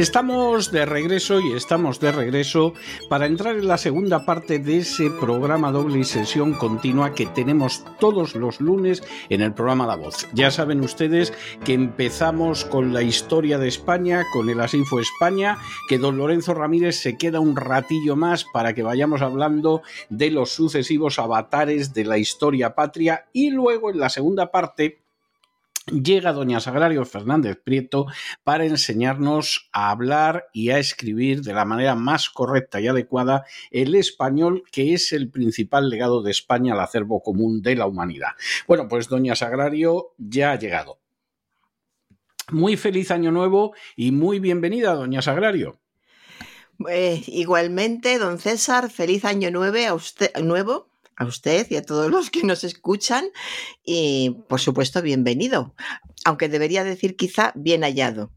Estamos de regreso y estamos de regreso para entrar en la segunda parte de ese programa doble y sesión continua que tenemos todos los lunes en el programa La Voz. Ya saben ustedes que empezamos con la historia de España, con el Asinfo España, que don Lorenzo Ramírez se queda un ratillo más para que vayamos hablando de los sucesivos avatares de la historia patria y luego en la segunda parte llega doña Sagrario Fernández Prieto para enseñarnos a hablar y a escribir de la manera más correcta y adecuada el español, que es el principal legado de España al acervo común de la humanidad. Bueno, pues doña Sagrario ya ha llegado. Muy feliz año nuevo y muy bienvenida, doña Sagrario. Eh, igualmente, don César, feliz año nuevo a usted, nuevo a usted y a todos los que nos escuchan y por supuesto bienvenido, aunque debería decir quizá bien hallado.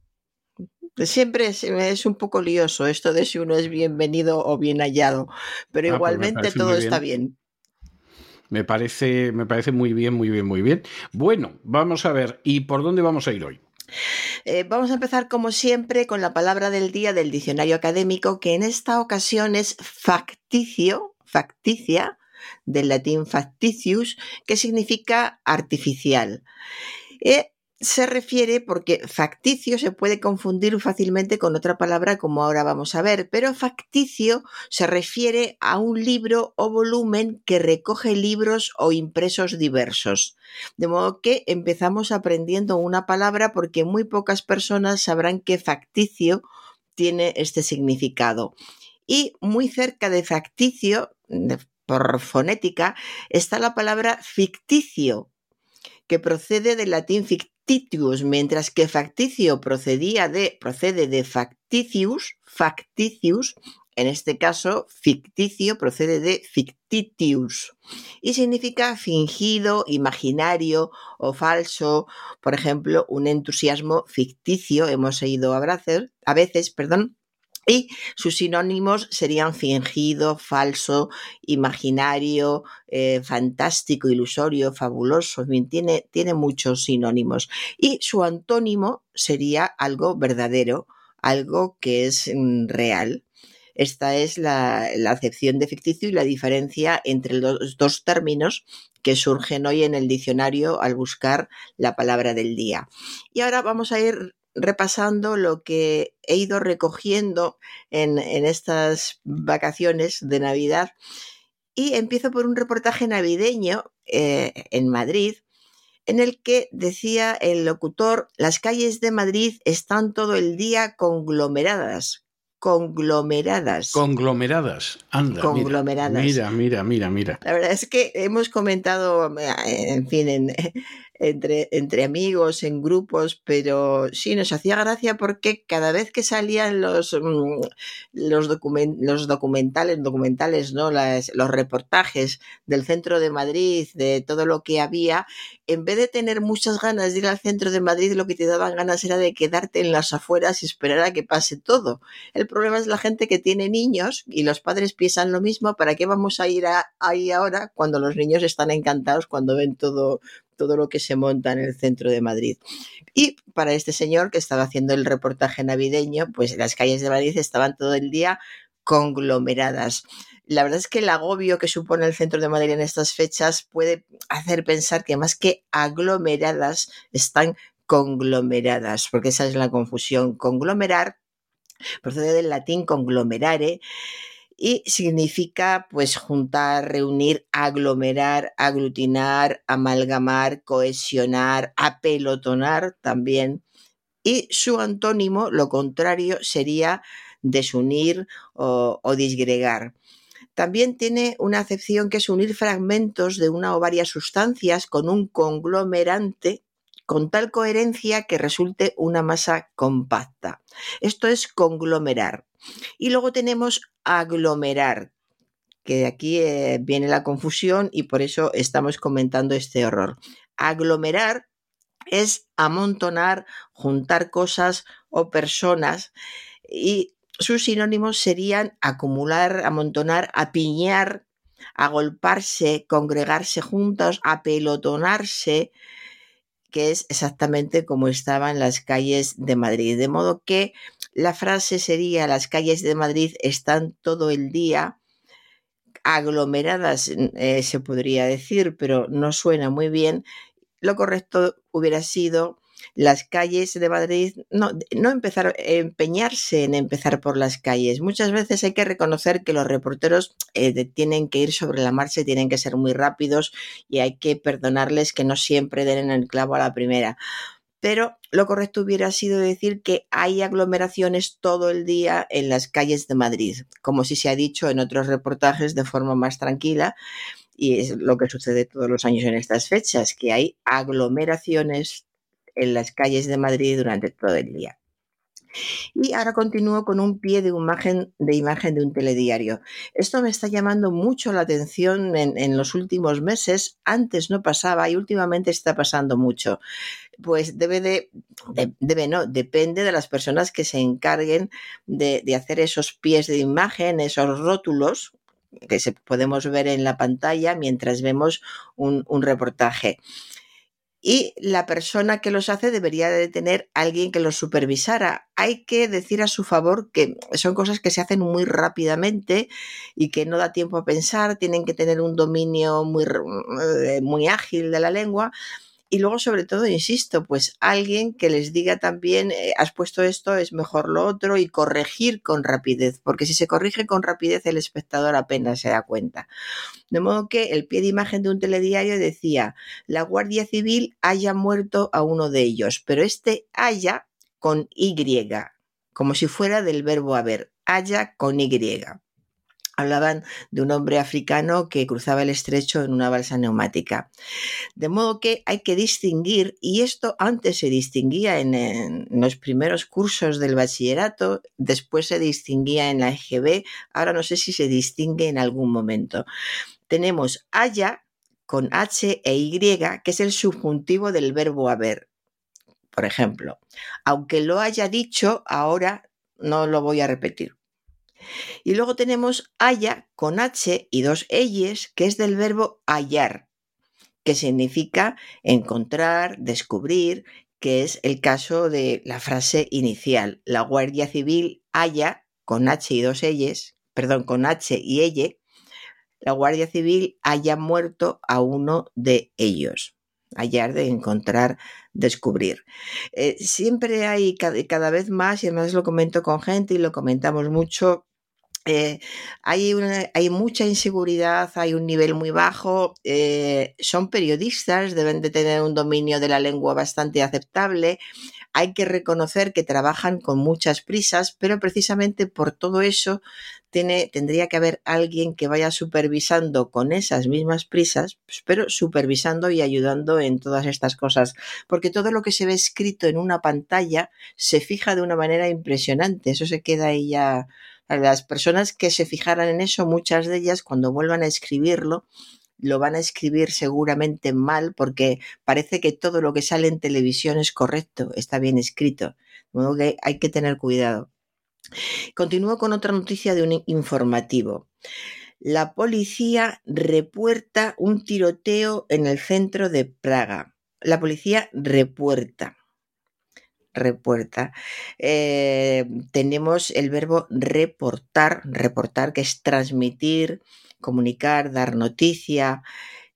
Siempre es, un poco lioso esto de si uno es bienvenido o bien hallado, pero ah, pues igualmente todo está bien. Me parece, me parece muy bien, muy bien, muy bien. Bueno, vamos a ver, ¿y por dónde vamos a ir hoy? Eh, vamos a empezar, como siempre, con la palabra del día del diccionario académico, que en esta ocasión es facticio, facticia, del latín factitius, que significa artificial. Eh, se refiere porque facticio se puede confundir fácilmente con otra palabra como ahora vamos a ver, pero facticio se refiere a un libro o volumen que recoge libros o impresos diversos. De modo que empezamos aprendiendo una palabra porque muy pocas personas sabrán que facticio tiene este significado. Y muy cerca de facticio, por fonética, está la palabra ficticio, que procede del latín fictitius, mientras que facticio procedía de, procede de facticius, facticius, en este caso, ficticio procede de fictitius y significa fingido, imaginario o falso. Por ejemplo, un entusiasmo ficticio, hemos oído a veces perdón, y sus sinónimos serían fingido, falso, imaginario, eh, fantástico, ilusorio, fabuloso, tiene, tiene muchos sinónimos. Y su antónimo sería algo verdadero, algo que es mm, real. Esta es la, la, acepción de ficticio y la diferencia entre los dos términos que surgen hoy en el diccionario al buscar la palabra del día. Y ahora vamos a ir repasando lo que he ido recogiendo en, estas vacaciones de Navidad y empiezo por un reportaje navideño eh, en Madrid en el que decía el locutor, las calles de Madrid están todo el día conglomeradas, conglomeradas. Conglomeradas, anda. Conglomeradas. Mira, mira, mira, mira. La verdad es que hemos comentado, en fin, en, entre, entre amigos, en grupos, pero sí, nos hacía gracia porque cada vez que salían los, mm, los, los documentales, documentales, ¿no? los reportajes del centro de Madrid, de todo lo que había, en vez de tener muchas ganas de ir al centro de Madrid, lo que te daban ganas era de quedarte en las afueras y esperar a que pase todo. El problema es la gente que tiene niños y los padres piensan lo mismo, ¿para qué vamos a ir ahí ahora cuando los niños están encantados cuando ven todo, todo lo que se monta en el centro de Madrid. Y para este señor que estaba haciendo el reportaje navideño, pues las calles de Madrid estaban todo el día conglomeradas. La verdad es que el agobio que supone el centro de Madrid en estas fechas puede hacer pensar que más que aglomeradas están conglomeradas, porque esa es la confusión. Conglomerar procede del latín conglomerare y significa pues juntar, reunir, aglomerar, aglutinar, amalgamar, cohesionar, apelotonar también. Y su antónimo, lo contrario, sería desunir o, o disgregar. También tiene una acepción que es unir fragmentos de una o varias sustancias con un conglomerante con tal coherencia que resulte una masa compacta. Esto es conglomerar. Y luego tenemos aglomerar, que de aquí eh, viene la confusión y por eso estamos comentando este error. Aglomerar es amontonar, juntar cosas o personas y sus sinónimos serían acumular, amontonar, apiñar, agolparse, congregarse juntos, apelotonarse, que es exactamente como estaba en las calles de Madrid. De modo que la frase sería, las calles de Madrid están todo el día aglomeradas, eh, se podría decir, pero no suena muy bien. Lo correcto hubiera sido las calles de Madrid, no, no empezar, empeñarse en empezar por las calles. Muchas veces hay que reconocer que los reporteros eh, tienen que ir sobre la marcha tienen que ser muy rápidos y hay que perdonarles que no siempre den el clavo a la primera. Pero lo correcto hubiera sido decir que hay aglomeraciones todo el día en las calles de Madrid, como si se ha dicho en otros reportajes de forma más tranquila y es lo que sucede todos los años en estas fechas, que hay aglomeraciones en las calles de Madrid durante todo el día. Y ahora continúo con un pie de imagen, de imagen de un telediario. Esto me está llamando mucho la atención en, los últimos meses. Antes no pasaba y últimamente está pasando mucho. Pues debe de, debe no, depende de las personas que se encarguen de, hacer esos pies de imagen, esos rótulos que se, podemos ver en la pantalla mientras vemos un, un reportaje y la persona que los hace debería de tener alguien que los supervisara. Hay que decir a su favor que son cosas que se hacen muy rápidamente y que no da tiempo a pensar, tienen que tener un dominio muy, eh, muy ágil de la lengua y luego, sobre todo, insisto, pues alguien que les diga también, eh, has puesto esto, es mejor lo otro, y corregir con rapidez, porque si se corrige con rapidez, el espectador apenas se da cuenta. De modo que el pie de imagen de un telediario decía, la Guardia Civil haya muerto a uno de ellos, pero este haya con Y, como si fuera del verbo haber, haya con Y hablaban de un hombre africano que cruzaba el estrecho en una balsa neumática. De modo que hay que distinguir, y esto antes se distinguía en, los primeros cursos del bachillerato, después se distinguía en la EGB, ahora no sé si se distingue en algún momento. Tenemos haya con H e Y, que es el subjuntivo del verbo haber. Por ejemplo, aunque lo haya dicho, ahora no lo voy a repetir. Y luego tenemos haya con H y dos Eyes, que es del verbo hallar, que significa encontrar, descubrir, que es el caso de la frase inicial. La Guardia Civil haya con H y dos Eyes, perdón, con H y Elle, la Guardia Civil haya muerto a uno de ellos hallar, de encontrar, descubrir. Eh, siempre hay cada, vez más, y además lo comento con gente y lo comentamos mucho, eh, hay, mucha inseguridad, hay un nivel muy bajo, eh, son periodistas, deben de tener un dominio de la lengua bastante aceptable, hay que reconocer que trabajan con muchas prisas, pero precisamente por todo eso tendría que haber alguien que vaya supervisando con esas mismas prisas, pues, pero supervisando y ayudando en todas estas cosas, porque todo lo que se ve escrito en una pantalla se fija de una manera impresionante, eso se queda ahí ya. Las personas que se fijaran en eso, muchas de ellas cuando vuelvan a escribirlo, lo van a escribir seguramente mal porque parece que todo lo que sale en televisión es correcto, está bien escrito. De modo que hay que tener cuidado. Continúo con otra noticia de un informativo. La policía repuerta un tiroteo en el centro de Praga. La policía repuerta. Repuerta. Eh, tenemos el verbo reportar, reportar que es transmitir, comunicar, dar noticia,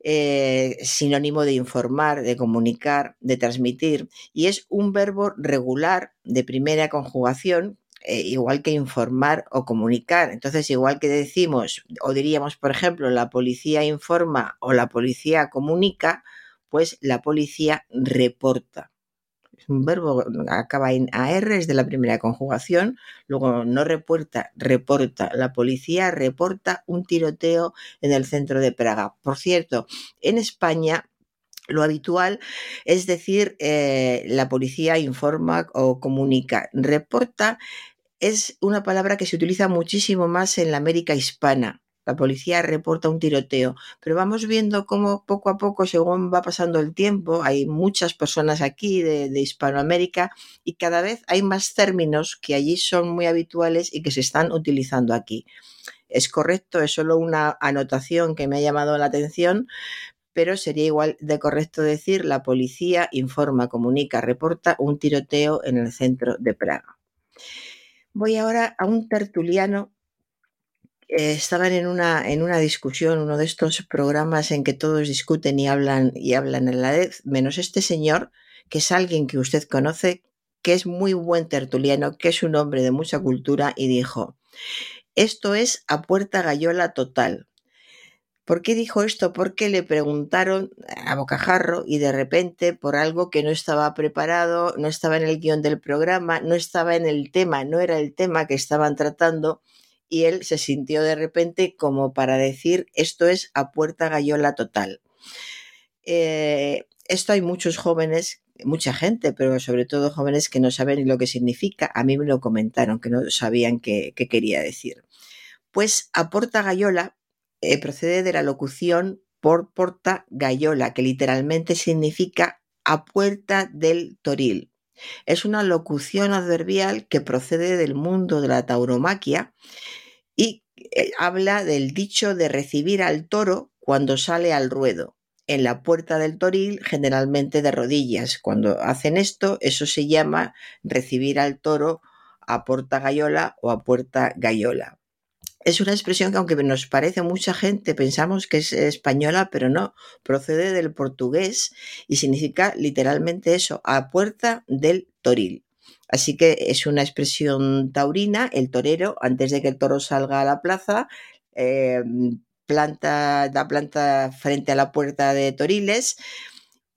eh, sinónimo de informar, de comunicar, de transmitir, y es un verbo regular de primera conjugación, eh, igual que informar o comunicar. Entonces, igual que decimos o diríamos, por ejemplo, la policía informa o la policía comunica, pues la policía reporta un verbo, acaba en AR, es de la primera conjugación, luego no reporta, reporta. La policía reporta un tiroteo en el centro de Praga. Por cierto, en España lo habitual es decir, eh, la policía informa o comunica. Reporta es una palabra que se utiliza muchísimo más en la América hispana la policía reporta un tiroteo, pero vamos viendo cómo poco a poco, según va pasando el tiempo, hay muchas personas aquí de, Hispanoamérica y cada vez hay más términos que allí son muy habituales y que se están utilizando aquí. Es correcto, es solo una anotación que me ha llamado la atención, pero sería igual de correcto decir la policía informa, comunica, reporta un tiroteo en el centro de Praga. Voy ahora a un tertuliano eh, estaban en una, en una discusión, uno de estos programas en que todos discuten y hablan y hablan en la vez, menos este señor, que es alguien que usted conoce, que es muy buen tertuliano, que es un hombre de mucha cultura, y dijo, esto es a puerta gallola total. ¿Por qué dijo esto? Porque le preguntaron a bocajarro y de repente por algo que no estaba preparado, no estaba en el guion del programa, no estaba en el tema, no era el tema que estaban tratando, y él se sintió de repente como para decir esto es a puerta gallola total. Eh, esto hay muchos jóvenes, mucha gente, pero sobre todo jóvenes que no saben lo que significa. A mí me lo comentaron, que no sabían qué, quería decir. Pues a puerta gallola eh, procede de la locución por porta gallola, que literalmente significa a puerta del toril. Es una locución adverbial que procede del mundo de la tauromaquia y eh, habla del dicho de recibir al toro cuando sale al ruedo. En la puerta del toril, generalmente de rodillas. Cuando hacen esto, eso se llama recibir al toro a puerta gallola o a puerta gallola. Es una expresión que aunque nos parece mucha gente, pensamos que es española, pero no, procede del portugués y significa literalmente eso, a puerta del toril. Así que es una expresión taurina, el torero, antes de que el toro salga a la plaza, eh, planta, da planta frente a la puerta de Toriles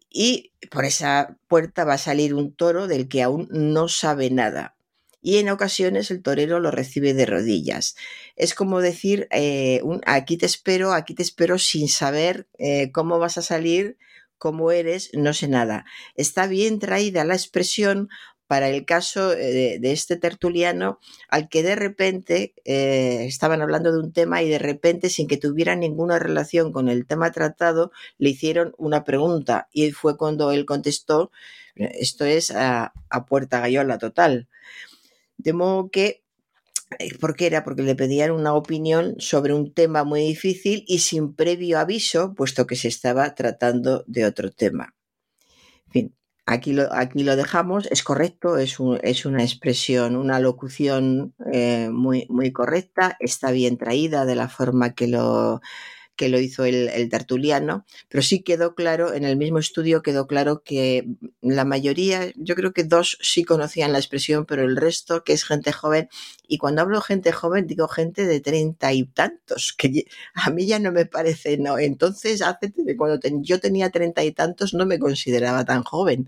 y por esa puerta va a salir un toro del que aún no sabe nada y en ocasiones el torero lo recibe de rodillas. Es como decir, eh, aquí te espero, aquí te espero sin saber eh, cómo vas a salir, cómo eres, no sé nada. Está bien traída la expresión para el caso eh, de, este tertuliano al que de repente estaban hablando de un tema y de repente sin que tuviera ninguna relación con el tema tratado le hicieron una pregunta y fue cuando él contestó esto es a, a puerta gallola total. De modo que, eh, ¿por qué era? Porque le pedían una opinión sobre un tema muy difícil y sin previo aviso, puesto que se estaba tratando de otro tema. En fin, aquí lo, aquí lo dejamos, es correcto, es, es una expresión, una locución eh, muy, muy correcta, está bien traída de la forma que lo, que lo hizo el, el, tertuliano, pero sí quedó claro, en el mismo estudio quedó claro que la mayoría, yo creo que dos sí conocían la expresión, pero el resto, que es gente joven, y cuando hablo gente joven, digo gente de treinta y tantos, que a mí ya no me parece, no. Entonces, hace, cuando yo tenía treinta y tantos, no me consideraba tan joven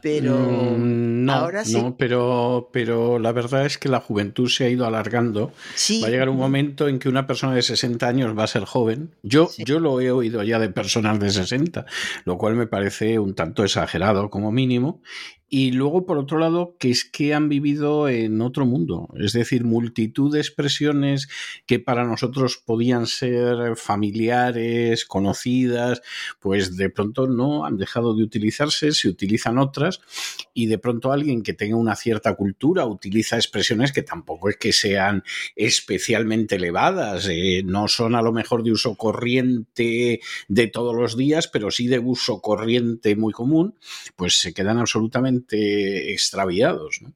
pero mm, no, ahora sí. No, pero, pero la verdad es que la juventud se ha ido alargando. Sí. Va a llegar un momento en que una persona de 60 años va a ser joven. Yo, sí. yo lo he oído ya de personas de 60, lo cual me parece un tanto exagerado como mínimo. Y luego, por otro lado, que es que han vivido en otro mundo, es decir, multitud de expresiones que para nosotros podían ser familiares, conocidas, pues de pronto no han dejado de utilizarse, se utilizan otras, y de pronto alguien que tenga una cierta cultura utiliza expresiones que tampoco es que sean especialmente elevadas, eh, no son a lo mejor de uso corriente de todos los días, pero sí de uso corriente muy común, pues se quedan absolutamente extraviados. ¿no?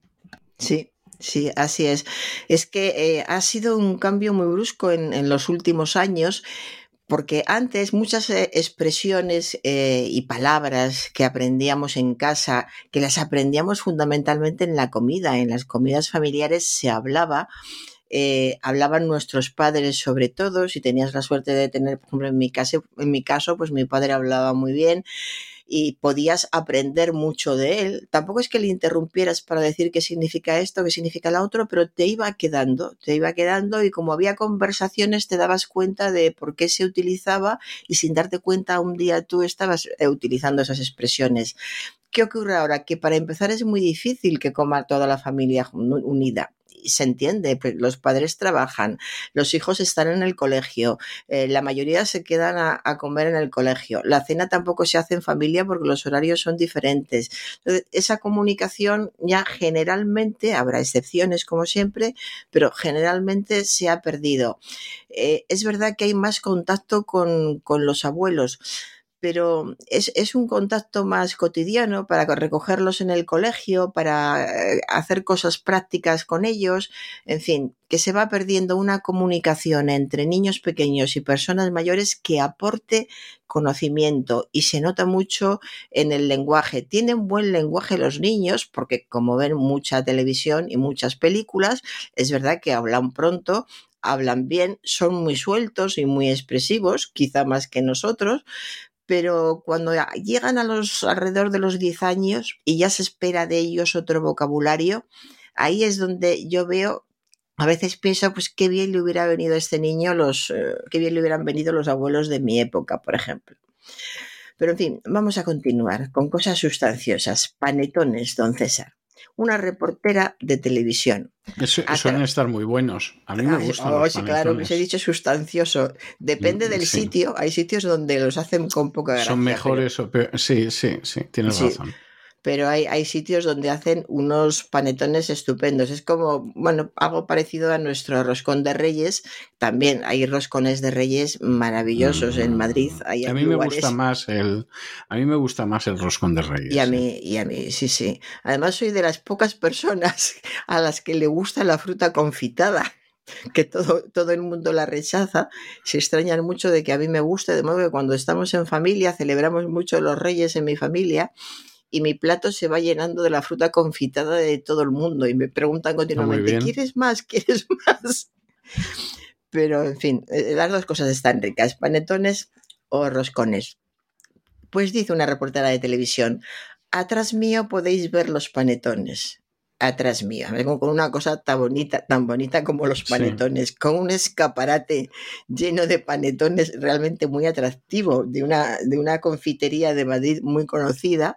Sí, Sí, así es. Es que eh, ha sido un cambio muy brusco en, los últimos años porque antes muchas eh, expresiones eh, y palabras que aprendíamos en casa, que las aprendíamos fundamentalmente en la comida, en las comidas familiares se hablaba. Hablaban nuestros padres sobre todo, si tenías la suerte de tener, por ejemplo, en mi caso, en mi caso pues mi padre hablaba muy bien, y podías aprender mucho de él. Tampoco es que le interrumpieras para decir qué significa esto, qué significa lo otro, pero te iba quedando, te iba quedando y como había conversaciones te dabas cuenta de por qué se utilizaba y sin darte cuenta un día tú estabas eh, utilizando esas expresiones. ¿Qué ocurre ahora? Que para empezar es muy difícil que coma toda la familia unida se entiende, los padres trabajan, los hijos están en el colegio, eh, la mayoría se quedan a, comer en el colegio, la cena tampoco se hace en familia porque los horarios son diferentes. Entonces, esa comunicación ya generalmente, habrá excepciones como siempre, pero generalmente se ha perdido. Eh, es verdad que hay más contacto con, con los abuelos pero es, es, un contacto más cotidiano para recogerlos en el colegio, para eh, hacer cosas prácticas con ellos, en fin, que se va perdiendo una comunicación entre niños pequeños y personas mayores que aporte conocimiento y se nota mucho en el lenguaje. Tienen buen lenguaje los niños porque como ven mucha televisión y muchas películas, es verdad que hablan pronto, hablan bien, son muy sueltos y muy expresivos, quizá más que nosotros, pero cuando llegan a los alrededor de los 10 años y ya se espera de ellos otro vocabulario, ahí es donde yo veo a veces pienso, pues qué bien le hubiera venido a este niño, los, eh, qué bien le hubieran venido los abuelos de mi época, por ejemplo. Pero en fin, vamos a continuar con cosas sustanciosas. Panetones, don César una reportera de televisión. Eso, suelen estar muy buenos. A mí me gustan. Oh, los sí, claro, que se he dicho sustancioso. Depende del Sí. sitio. Hay sitios donde los hacen con poca gracia. Son mejores o peor- Sí, sí, sí, tienes Sí. razón. Pero hay, hay sitios donde hacen unos panetones estupendos. Es como, bueno, algo parecido a nuestro roscón de reyes. También hay roscones de reyes maravillosos en Madrid. Hay Mm. A mí me lugares- gusta más el, a mí me gusta más el roscón de reyes. Y a mí, y a mí, sí, sí. Además soy de las pocas personas a las que le gusta la fruta confitada que todo, todo el mundo la rechaza, se extrañan mucho de que a mí me guste, de modo que cuando estamos en familia, celebramos mucho los reyes en mi familia, y mi plato se va llenando de la fruta confitada de todo el mundo, y me preguntan continuamente. ¿quieres más? ¿Quieres más? Pero, en fin, eh, las dos cosas están ricas, panetones o roscones. Pues dice una reportera de televisión, atrás mío podéis ver los panetones. Atrás mío, vengo con una cosa tan bonita, tan bonita como los Sí. panetones, con un escaparate lleno de panetones realmente muy atractivo, de una, de una confitería de Madrid muy conocida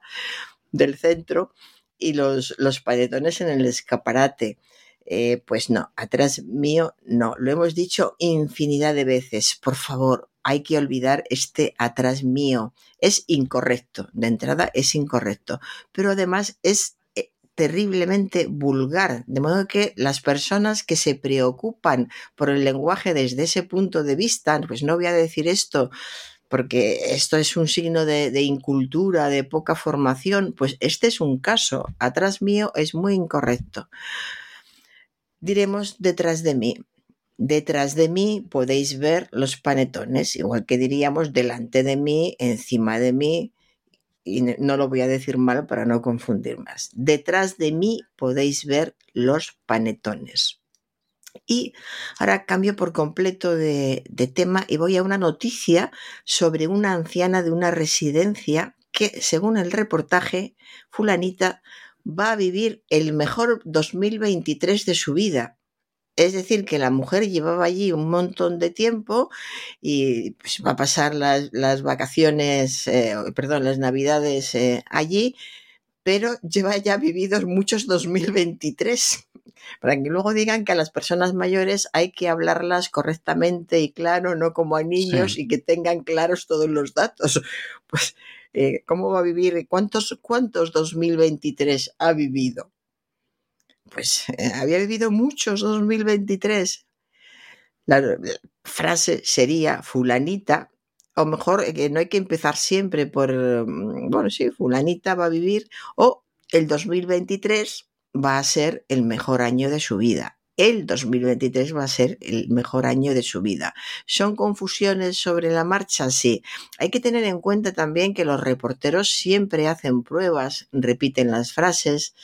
del centro, y los, los panetones en el escaparate. Eh, pues no, atrás mío no. Lo hemos dicho infinidad de veces. Por favor, hay que olvidar este atrás mío. Es incorrecto. De entrada es incorrecto. Pero además es terriblemente vulgar. De modo que las personas que se preocupan por el lenguaje desde ese punto de vista, pues no voy a decir esto porque esto es un signo de, incultura, de poca formación, pues este es un caso. Atrás mío es muy incorrecto diremos detrás de mí. detrás de mí podéis ver los panetones, igual que diríamos delante de mí, encima de mí, y no lo voy a decir mal para no confundir más. Detrás de mí podéis ver los panetones. Y ahora cambio por completo de, de, tema y voy a una noticia sobre una anciana de una residencia que, según el reportaje, fulanita va a vivir el mejor 2023 de su vida. Es decir, que la mujer llevaba allí un montón de tiempo y pues, va a pasar las, las vacaciones, eh, perdón, las navidades eh, allí, pero lleva ya vividos muchos 2023 para que luego digan que a las personas mayores hay que hablarlas correctamente y claro, no como a niños sí. y que tengan claros todos los datos. Pues, eh, ¿cómo va a vivir? ¿Cuántos, cuántos 2023 ha vivido? Pues eh, había vivido muchos 2023. La, la frase sería fulanita, o mejor, que no hay que empezar siempre por, bueno, sí, fulanita va a vivir, o el 2023 va a ser el mejor año de su vida. El 2023 va a ser el mejor año de su vida. ¿Son confusiones sobre la marcha? Sí. Hay que tener en cuenta también que los reporteros siempre hacen pruebas, repiten las frases.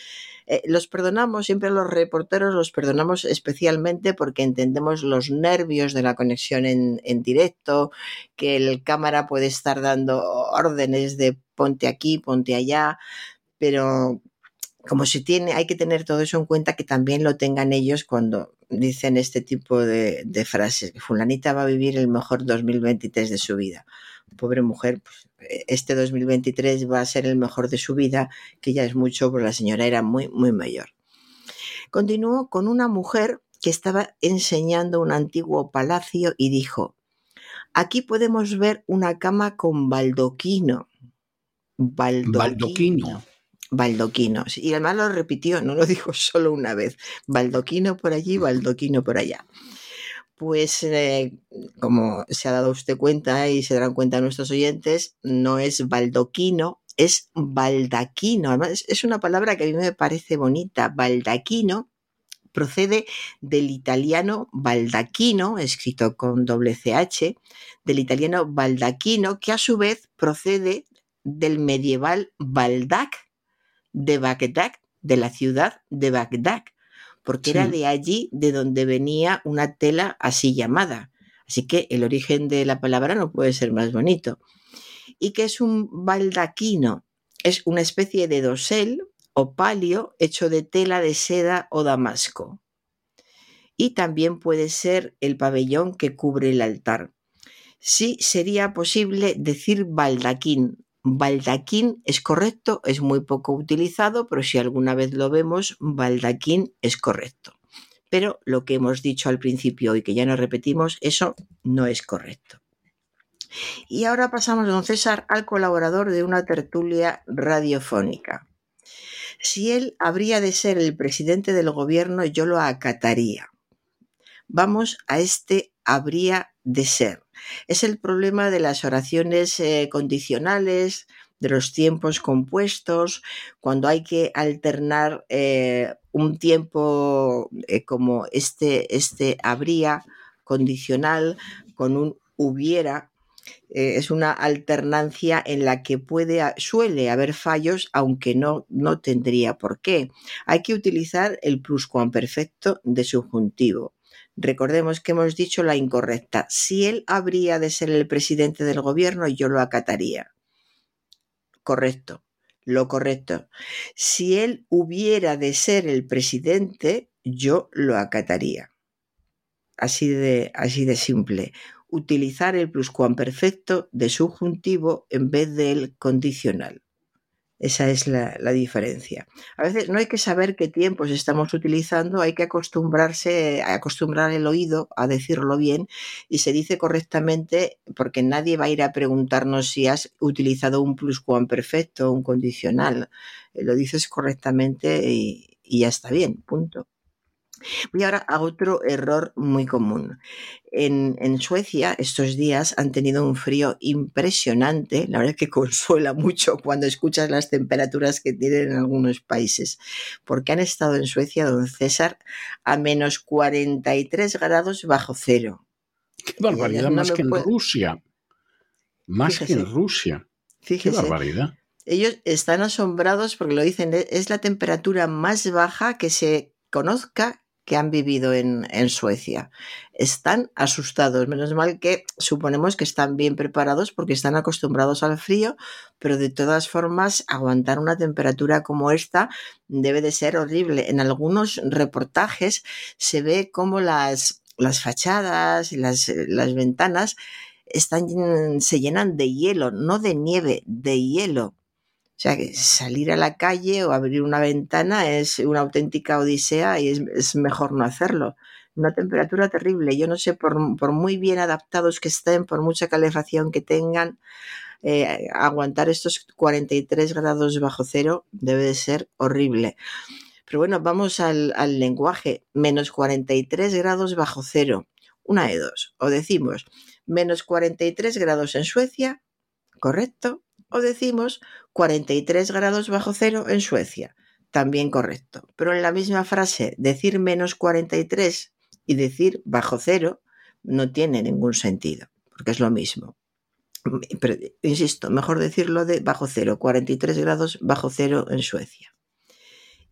Eh, los perdonamos, siempre los reporteros los perdonamos especialmente porque entendemos los nervios de la conexión en, en directo, que el cámara puede estar dando órdenes de ponte aquí, ponte allá, pero como se tiene, hay que tener todo eso en cuenta que también lo tengan ellos cuando dicen este tipo de, de frases. Fulanita va a vivir el mejor 2023 de su vida. Pobre mujer, pues, este 2023 va a ser el mejor de su vida, que ya es mucho, porque la señora era muy, muy mayor. Continuó con una mujer que estaba enseñando un antiguo palacio y dijo, aquí podemos ver una cama con baldoquino. Baldoquino. baldoquino baldoquinos. Y además lo repitió, no lo dijo solo una vez. Baldoquino por allí, baldoquino por allá. Pues eh, como se ha dado usted cuenta y se darán cuenta nuestros oyentes, no es baldoquino, es baldaquino. Además, es una palabra que a mí me parece bonita. Baldaquino procede del italiano baldaquino, escrito con doble CH, del italiano baldaquino, que a su vez procede del medieval baldac, de Bagdad, de la ciudad de Bagdad, porque sí. era de allí de donde venía una tela así llamada. Así que el origen de la palabra no puede ser más bonito. ¿Y que es un baldaquino? Es una especie de dosel o palio hecho de tela de seda o damasco. Y también puede ser el pabellón que cubre el altar. Sí sería posible decir baldaquín, baldaquín es correcto, es muy poco utilizado, pero si alguna vez lo vemos, baldaquín es correcto. Pero lo que hemos dicho al principio y que ya no repetimos, eso no es correcto. Y ahora pasamos, don César, al colaborador de una tertulia radiofónica. Si él habría de ser el presidente del gobierno, yo lo acataría. Vamos a este habría de ser es el problema de las oraciones eh, condicionales, de los tiempos compuestos, cuando hay que alternar eh, un tiempo eh, como este, este habría condicional con un hubiera. Es una alternancia en la que puede, suele haber fallos, aunque no, no tendría por qué. Hay que utilizar el pluscuamperfecto de subjuntivo. Recordemos que hemos dicho la incorrecta. Si él habría de ser el presidente del gobierno, yo lo acataría. Correcto, lo correcto. Si él hubiera de ser el presidente, yo lo acataría. Así de, simple. Utilizar el pluscuamperfecto de subjuntivo en vez del condicional. Esa es la, la, diferencia. A veces no hay que saber qué tiempos estamos utilizando, hay que acostumbrarse, acostumbrar el oído a decirlo bien y se dice correctamente porque nadie va a ir a preguntarnos si has utilizado un pluscuamperfecto o un condicional. Lo dices correctamente y ya está bien, punto. Voy ahora a otro error muy común. En, en, Suecia estos días han tenido un frío impresionante, la verdad que consuela mucho cuando escuchas las temperaturas que tienen en algunos países, porque han estado en Suecia, don César, a menos 43 grados bajo cero. Qué barbaridad, no más que puede... en Rusia. Más Fíjese. que en Rusia. Fíjese. Qué barbaridad. Ellos están asombrados porque lo dicen, es la temperatura más baja que se conozca que han vivido en, en, Suecia. Están asustados, menos mal que suponemos que están bien preparados porque están acostumbrados al frío, pero de todas formas aguantar una temperatura como esta debe de ser horrible. En algunos reportajes se ve como las, las fachadas y las, las ventanas están, se llenan de hielo, no de nieve, de hielo. O sea, que salir a la calle o abrir una ventana es una auténtica odisea y es, mejor no hacerlo. Una temperatura terrible. Yo no sé, por, muy bien adaptados que estén, por mucha calefacción que tengan, eh, aguantar estos 43 grados bajo cero debe de ser horrible. Pero bueno, vamos al lenguaje. Menos 43 grados bajo cero. Una de dos. O decimos menos 43 grados en Suecia, correcto, o decimos 43 grados bajo cero en Suecia, también correcto. Pero en la misma frase, decir menos 43 y decir bajo cero no tiene ningún sentido, porque es lo mismo. Pero, insisto, mejor decirlo de bajo cero, 43 grados bajo cero en Suecia.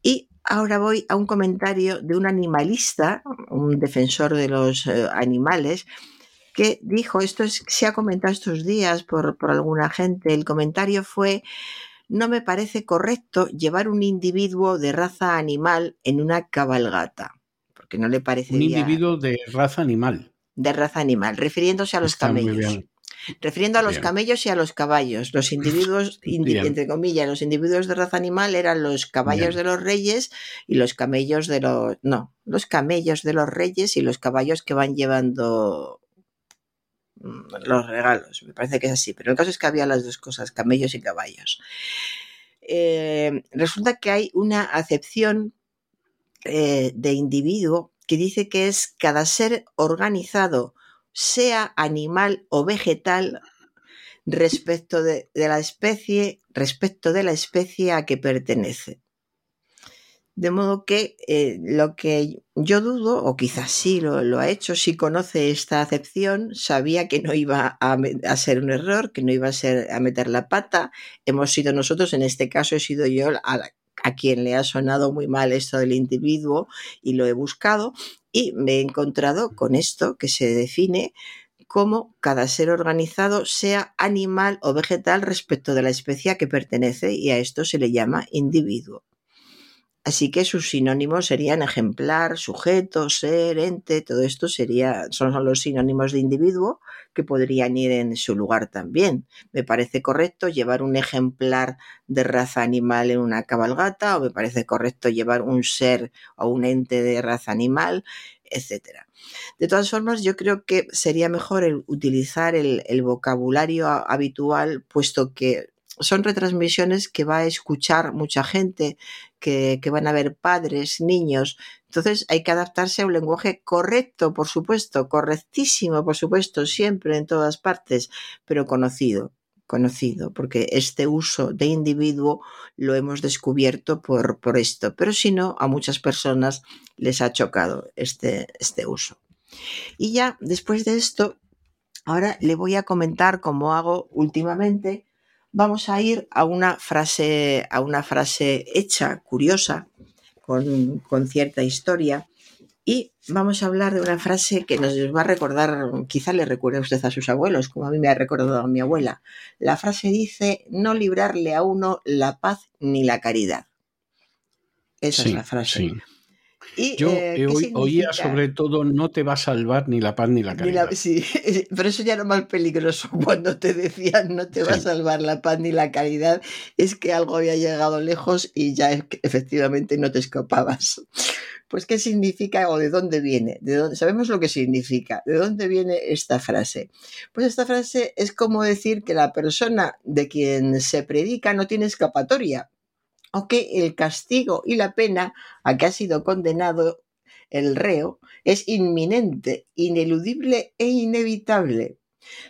Y ahora voy a un comentario de un animalista, un defensor de los eh, animales, que dijo, esto es, se ha comentado estos días por, por alguna gente, el comentario fue, no me parece correcto llevar un individuo de raza animal en una cabalgata, porque no le parece... Un individuo de raza animal. De raza animal, refiriéndose a los Está camellos. Refiriendo a los bien. camellos y a los caballos. Los individuos, indi entre comillas, los individuos de raza animal eran los caballos bien. de los reyes y los camellos de los... No, los camellos de los reyes y los caballos que van llevando los regalos. Me parece que es así, pero el caso es que había las dos cosas, camellos y caballos. Eh, resulta que hay una acepción eh, de individuo que dice que es cada ser organizado, sea animal o vegetal, respecto de la especie, respecto de la especie a que pertenece. De modo que eh, lo que yo dudo, o quizás sí lo, ha hecho, si conoce esta acepción, sabía que no iba a, ser un error, que no iba a ser a meter la pata. Hemos sido nosotros, en este caso he sido yo a, a quien le ha sonado muy mal esto del individuo y lo he buscado y me he encontrado con esto que se define como cada ser organizado sea animal o vegetal respecto de la especie a que pertenece y a esto se le llama individuo. Así que sus sinónimos serían ejemplar, sujeto, ser, ente, todo esto sería, son los sinónimos de individuo que podrían ir en su lugar también. Me parece correcto llevar un ejemplar de raza animal en una cabalgata o me parece correcto llevar un ser o un ente de raza animal, etcétera. De todas formas, yo creo que sería mejor el utilizar el, el vocabulario habitual, puesto que son retransmisiones que va a escuchar mucha gente, que, van a ver padres, niños. Entonces hay que adaptarse a un lenguaje correcto, por supuesto, correctísimo, por supuesto, siempre en todas partes, pero conocido, conocido, porque este uso de individuo lo hemos descubierto por, por esto, pero si no, a muchas personas les ha chocado este, este uso. Y ya después de esto, ahora le voy a comentar cómo hago últimamente vamos a ir a una frase, a una frase hecha, curiosa, con, con, cierta historia. Y vamos a hablar de una frase que nos va a recordar, quizá le recuerde a usted a sus abuelos, como a mí me ha recordado a mi abuela. La frase dice, no librarle a uno la paz ni la caridad. Esa sí, es la frase. Sí. Y, Yo eh, oía sobre todo no te va a salvar ni la paz ni la caridad. Ni la, sí, pero eso ya era más peligroso. Cuando te decían no te va sí. a salvar la paz ni la caridad, es que algo había llegado lejos y ya efectivamente no te escapabas. Pues, ¿qué significa o de dónde viene? ¿De dónde, sabemos lo que significa. ¿De dónde viene esta frase? Pues esta frase es como decir que la persona de quien se predica no tiene escapatoria o que el castigo y la pena a que ha sido condenado el reo, es inminente, ineludible e inevitable.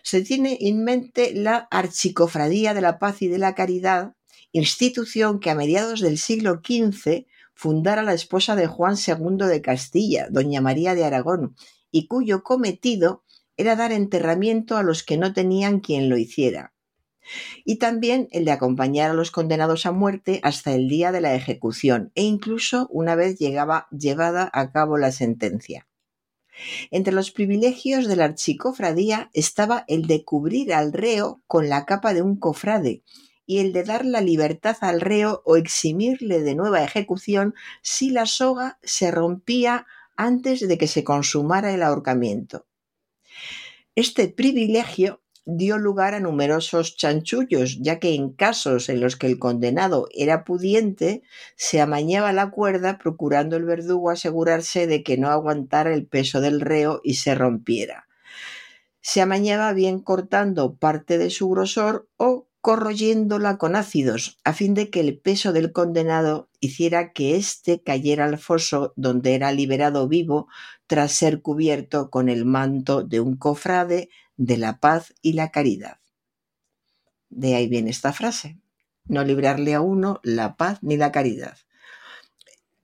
Se tiene en mente la Archicofradía de la Paz y de la Caridad, institución que a mediados del siglo XV fundara la esposa de Juan II de Castilla, doña María de Aragón, y cuyo cometido era dar enterramiento a los que no tenían quien lo hiciera y también el de acompañar a los condenados a muerte hasta el día de la ejecución e incluso una vez llegaba llevada a cabo la sentencia. Entre los privilegios de la archicofradía estaba el de cubrir al reo con la capa de un cofrade y el de dar la libertad al reo o eximirle de nueva ejecución si la soga se rompía antes de que se consumara el ahorcamiento. Este privilegio dio lugar a numerosos chanchullos, ya que en casos en los que el condenado era pudiente, se amañaba la cuerda procurando el verdugo asegurarse de que no aguantara el peso del reo y se rompiera. Se amañaba bien cortando parte de su grosor o corroyéndola con ácidos, a fin de que el peso del condenado hiciera que éste cayera al foso donde era liberado vivo tras ser cubierto con el manto de un cofrade de la paz y la caridad. De ahí viene esta frase, no librarle a uno la paz ni la caridad.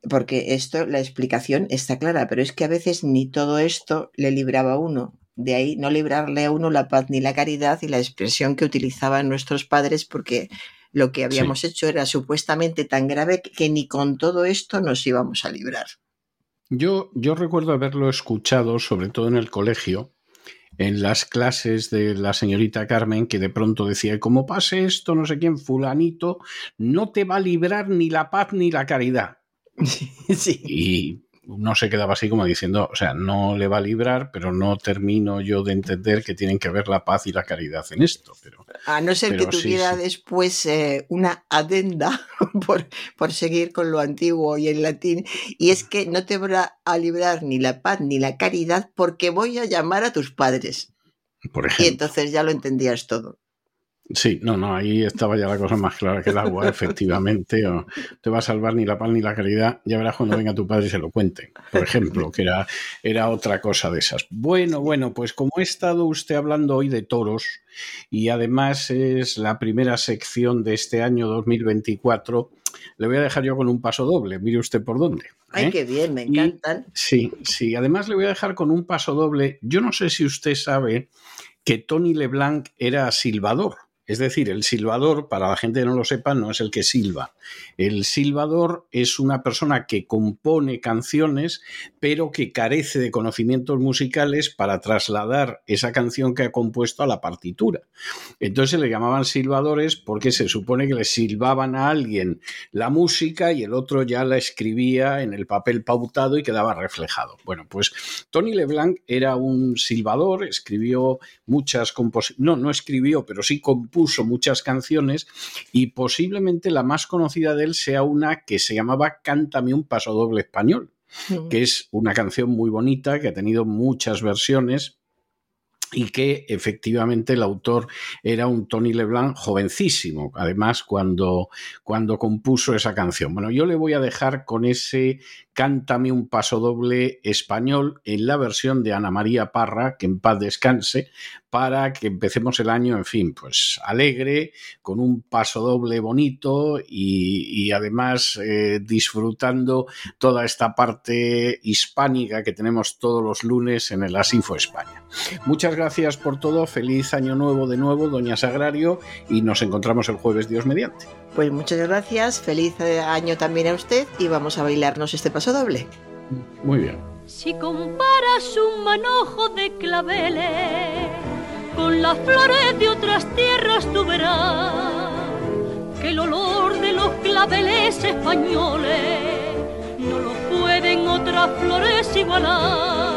Porque esto, la explicación está clara, pero es que a veces ni todo esto le libraba a uno. De ahí no librarle a uno la paz ni la caridad y la expresión que utilizaban nuestros padres porque lo que habíamos hecho era supuestamente tan grave que ni con todo esto nos íbamos a librar. Yo, yo recuerdo haberlo escuchado, sobre todo en el colegio, en las clases de la señorita Carmen que de pronto decía, como pase esto, no sé quién, fulanito, no te va a librar ni la paz ni la caridad. Sí. Y no se quedaba así como diciendo, o sea, no le va a librar, pero no termino yo de entender que tienen que ver la paz y la caridad en esto. Pero, a no ser que tuviera después eh, una adenda por, por seguir con lo antiguo y en latín, y es que no te va a librar ni la paz ni la caridad porque voy a llamar a tus padres. Por ejemplo. Y entonces ya lo entendías todo. Sí, no, no, ahí estaba ya la cosa más clara que el agua, efectivamente. O te va a salvar ni la paz ni la caridad, ya verás cuando venga tu padre y se lo cuente, por ejemplo, que era, era otra cosa de esas. Bueno, bueno, pues como he estado usted hablando hoy de toros, y además es la primera sección de este año 2024, le voy a dejar yo con un paso doble, mire usted por dónde. Ay, ¿eh? qué bien, me encantan. sí, sí, además le voy a dejar con un paso doble. Yo no sé si usted sabe que Tony LeBlanc era silbador. Es decir, el silbador, para la gente que no lo sepa, no es el que silba. El silbador es una persona que compone canciones, pero que carece de conocimientos musicales para trasladar esa canción que ha compuesto a la partitura. Entonces se le llamaban silbadores porque se supone que le silbaban a alguien la música y el otro ya la escribía en el papel pautado y quedaba reflejado. Bueno, pues Tony LeBlanc era un silbador, escribió muchas composiciones, no, no escribió, pero sí compuso puso muchas canciones y posiblemente la más conocida de él sea una que se llamaba Cántame un paso doble español, mm. que es una canción muy bonita que ha tenido muchas versiones y que efectivamente el autor era un Tony Leblanc jovencísimo, además cuando, cuando compuso esa canción. Bueno, yo le voy a dejar con ese Cántame un paso doble español en la versión de Ana María Parra, que en paz descanse, para que empecemos el año, en fin, pues alegre, con un paso doble bonito y, además eh, disfrutando toda esta parte hispánica que tenemos todos los lunes en el Asinfo España. Muchas gracias por todo, feliz año nuevo de nuevo, doña Sagrario, y nos encontramos el jueves, Dios mediante. Pues muchas gracias, feliz año también a usted y vamos a bailarnos este paso doble. Muy bien. Si comparas un manojo de claveles con las flores de otras tierras, tú verás que el olor de los claveles españoles no lo pueden otras flores igualar.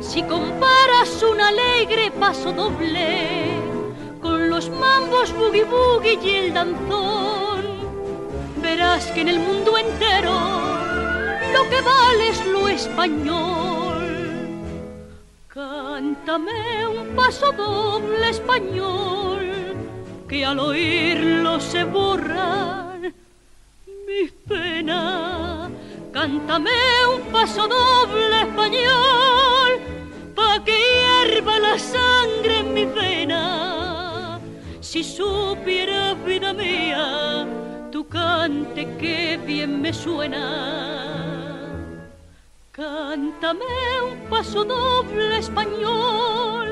Si comparas un alegre paso doble los mambos boogie boogie y el danzón, verás que en el mundo entero lo que vale es lo español. Cántame un paso doble español, que al oírlo se borran mis penas cántame un paso doble español, que hierva la sangre en mi vena. Si supieras, vida mía, tu cante que bien me suena. Cántame un paso doble español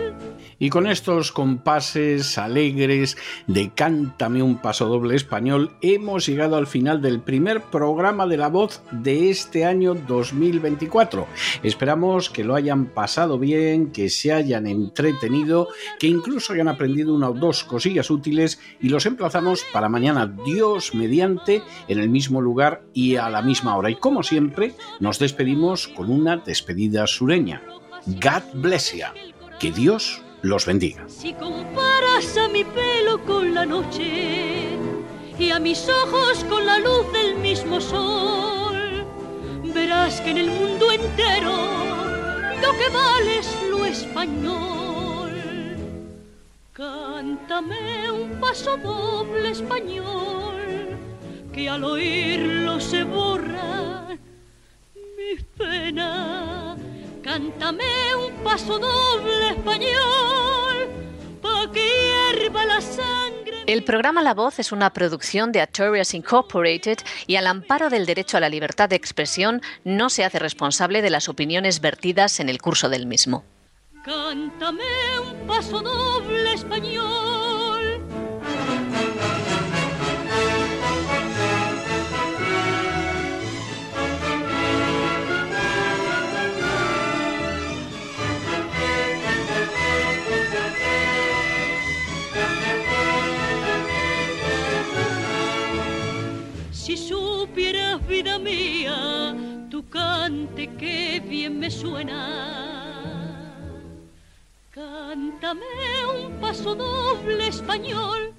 y con estos compases alegres de Cántame un paso doble español, hemos llegado al final del primer programa de la voz de este año 2024. Esperamos que lo hayan pasado bien, que se hayan entretenido, que incluso hayan aprendido una o dos cosillas útiles y los emplazamos para mañana, Dios mediante, en el mismo lugar y a la misma hora. Y como siempre, nos despedimos con una despedida sureña. God bless you. Que Dios los bendiga. Si comparas a mi pelo con la noche y a mis ojos con la luz del mismo sol, verás que en el mundo entero lo que vale es lo español. Cántame un paso doble español que al oírlo se borra mi pena Cántame un paso doble español, pa' que hierva la sangre. El programa La Voz es una producción de Artorias Incorporated y al amparo del derecho a la libertad de expresión no se hace responsable de las opiniones vertidas en el curso del mismo. Cántame un paso doble español mía, tu cante que bien me suena. Cántame un paso doble español